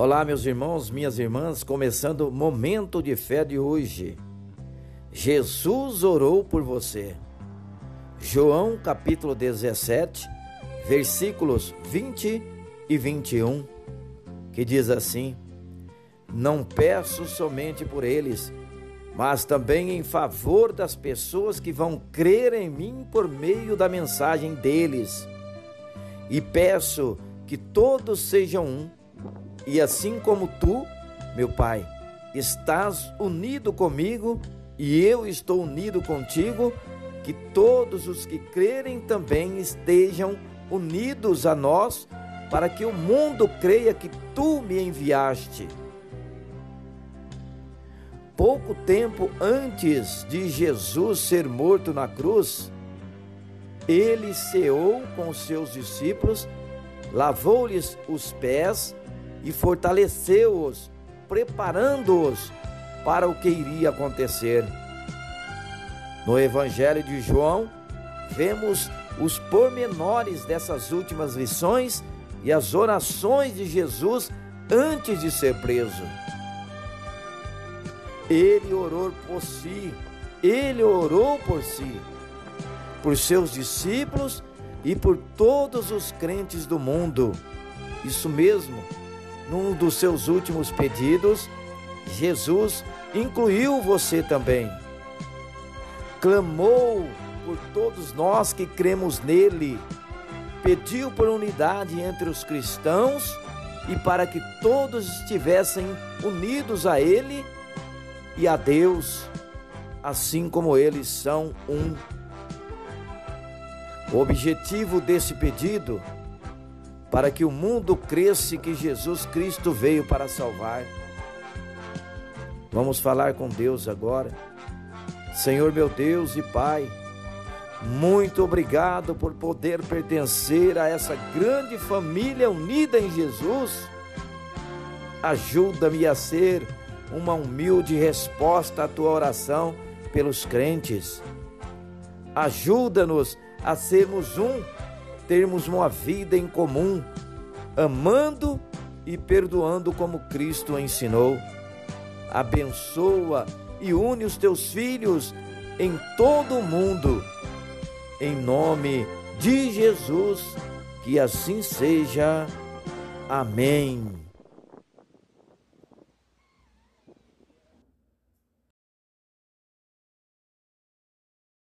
Olá, meus irmãos, minhas irmãs, começando o momento de fé de hoje. Jesus orou por você. João capítulo 17, versículos 20 e 21, que diz assim: Não peço somente por eles, mas também em favor das pessoas que vão crer em mim por meio da mensagem deles. E peço que todos sejam um e assim como tu, meu Pai, estás unido comigo e eu estou unido contigo, que todos os que crerem também estejam unidos a nós, para que o mundo creia que tu me enviaste. Pouco tempo antes de Jesus ser morto na cruz, ele ceou com seus discípulos, lavou-lhes os pés e fortaleceu-os, preparando-os para o que iria acontecer. No Evangelho de João, vemos os pormenores dessas últimas lições e as orações de Jesus antes de ser preso. Ele orou por si, ele orou por si, por seus discípulos e por todos os crentes do mundo. Isso mesmo, num dos seus últimos pedidos, Jesus incluiu você também. Clamou por todos nós que cremos nele, pediu por unidade entre os cristãos e para que todos estivessem unidos a ele e a Deus, assim como eles são um. O objetivo desse pedido para que o mundo cresça que Jesus Cristo veio para salvar. Vamos falar com Deus agora. Senhor meu Deus e Pai, muito obrigado por poder pertencer a essa grande família unida em Jesus. Ajuda-me a ser uma humilde resposta à tua oração pelos crentes. Ajuda-nos a sermos um termos uma vida em comum, amando e perdoando como Cristo ensinou. Abençoa e une os teus filhos em todo o mundo. Em nome de Jesus, que assim seja. Amém.